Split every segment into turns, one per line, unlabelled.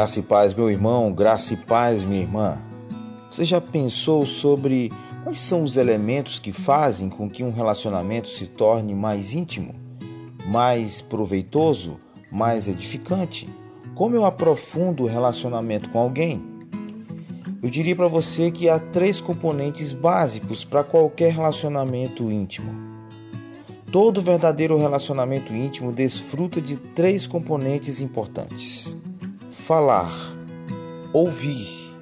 Graça e paz, meu irmão, graça e paz, minha irmã. Você já pensou sobre quais são os elementos que fazem com que um relacionamento se torne mais íntimo, mais proveitoso, mais edificante? Como eu aprofundo o relacionamento com alguém? Eu diria para você que há três componentes básicos para qualquer relacionamento íntimo. Todo verdadeiro relacionamento íntimo desfruta de três componentes importantes falar, ouvir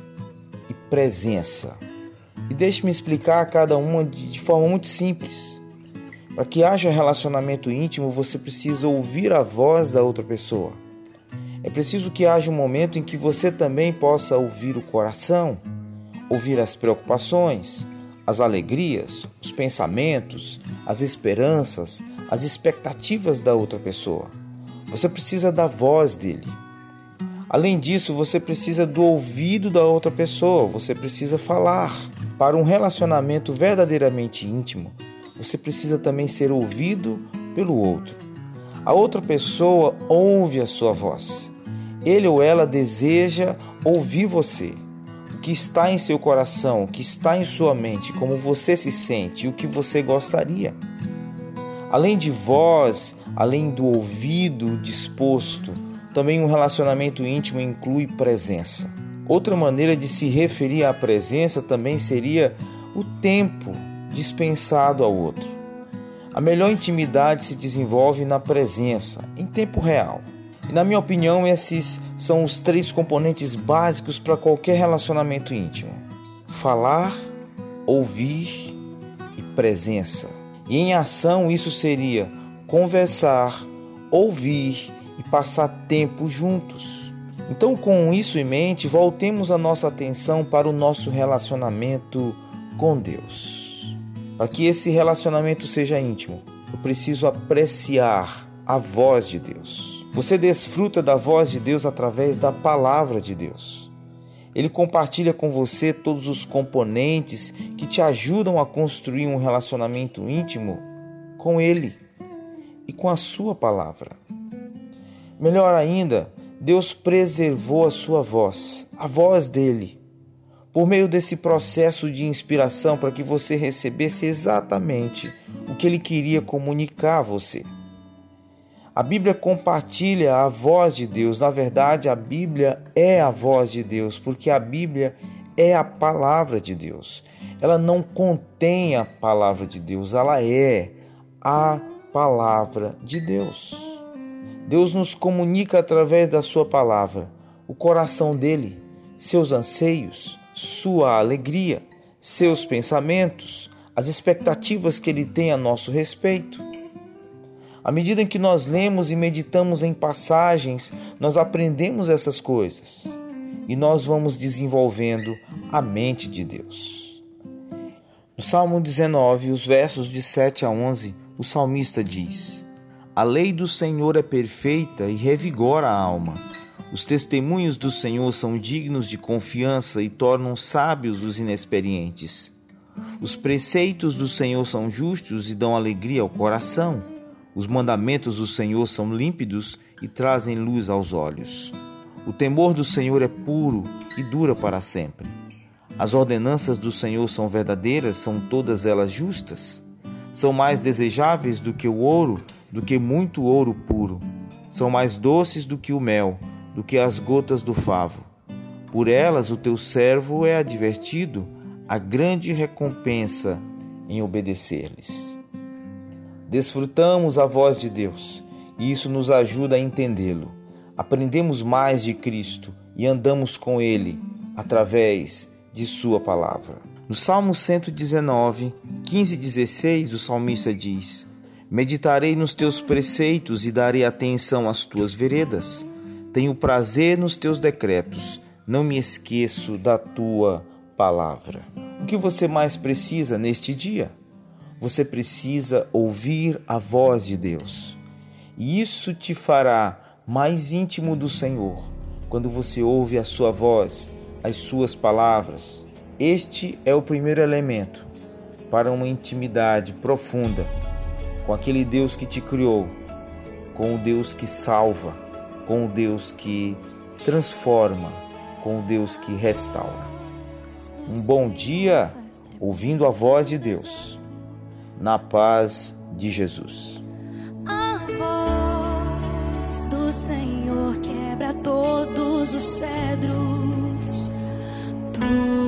e presença. E deixe-me explicar cada uma de forma muito simples. Para que haja relacionamento íntimo, você precisa ouvir a voz da outra pessoa. É preciso que haja um momento em que você também possa ouvir o coração, ouvir as preocupações, as alegrias, os pensamentos, as esperanças, as expectativas da outra pessoa. Você precisa da voz dele. Além disso, você precisa do ouvido da outra pessoa, você precisa falar. Para um relacionamento verdadeiramente íntimo, você precisa também ser ouvido pelo outro. A outra pessoa ouve a sua voz. Ele ou ela deseja ouvir você. O que está em seu coração, o que está em sua mente, como você se sente e o que você gostaria. Além de voz, além do ouvido disposto, também um relacionamento íntimo inclui presença. Outra maneira de se referir à presença também seria o tempo dispensado ao outro. A melhor intimidade se desenvolve na presença, em tempo real. E, na minha opinião, esses são os três componentes básicos para qualquer relacionamento íntimo: falar, ouvir e presença. E em ação, isso seria conversar, ouvir e passar tempo juntos. Então, com isso em mente, voltemos a nossa atenção para o nosso relacionamento com Deus. Para que esse relacionamento seja íntimo, eu preciso apreciar a voz de Deus. Você desfruta da voz de Deus através da palavra de Deus. Ele compartilha com você todos os componentes que te ajudam a construir um relacionamento íntimo com Ele e com a Sua palavra. Melhor ainda, Deus preservou a sua voz, a voz dele, por meio desse processo de inspiração para que você recebesse exatamente o que ele queria comunicar a você. A Bíblia compartilha a voz de Deus. Na verdade, a Bíblia é a voz de Deus, porque a Bíblia é a palavra de Deus. Ela não contém a palavra de Deus, ela é a palavra de Deus. Deus nos comunica através da Sua palavra o coração dele, seus anseios, sua alegria, seus pensamentos, as expectativas que ele tem a nosso respeito. À medida em que nós lemos e meditamos em passagens, nós aprendemos essas coisas e nós vamos desenvolvendo a mente de Deus. No Salmo 19, os versos de 7 a 11, o salmista diz: a lei do Senhor é perfeita e revigora a alma. Os testemunhos do Senhor são dignos de confiança e tornam sábios os inexperientes. Os preceitos do Senhor são justos e dão alegria ao coração. Os mandamentos do Senhor são límpidos e trazem luz aos olhos. O temor do Senhor é puro e dura para sempre. As ordenanças do Senhor são verdadeiras, são todas elas justas. São mais desejáveis do que o ouro do que muito ouro puro. São mais doces do que o mel, do que as gotas do favo. Por elas o teu servo é advertido, a grande recompensa em obedecer-lhes. Desfrutamos a voz de Deus, e isso nos ajuda a entendê-lo. Aprendemos mais de Cristo e andamos com Ele através de Sua palavra. No Salmo 119, 15 e 16, o salmista diz: Meditarei nos teus preceitos e darei atenção às tuas veredas. Tenho prazer nos teus decretos, não me esqueço da tua palavra. O que você mais precisa neste dia? Você precisa ouvir a voz de Deus. E isso te fará mais íntimo do Senhor quando você ouve a sua voz, as suas palavras. Este é o primeiro elemento para uma intimidade profunda com aquele Deus que te criou, com o Deus que salva, com o Deus que transforma, com o Deus que restaura. Um bom dia ouvindo a voz de Deus, na paz de Jesus.
A voz do Senhor quebra todos os cedros. Tu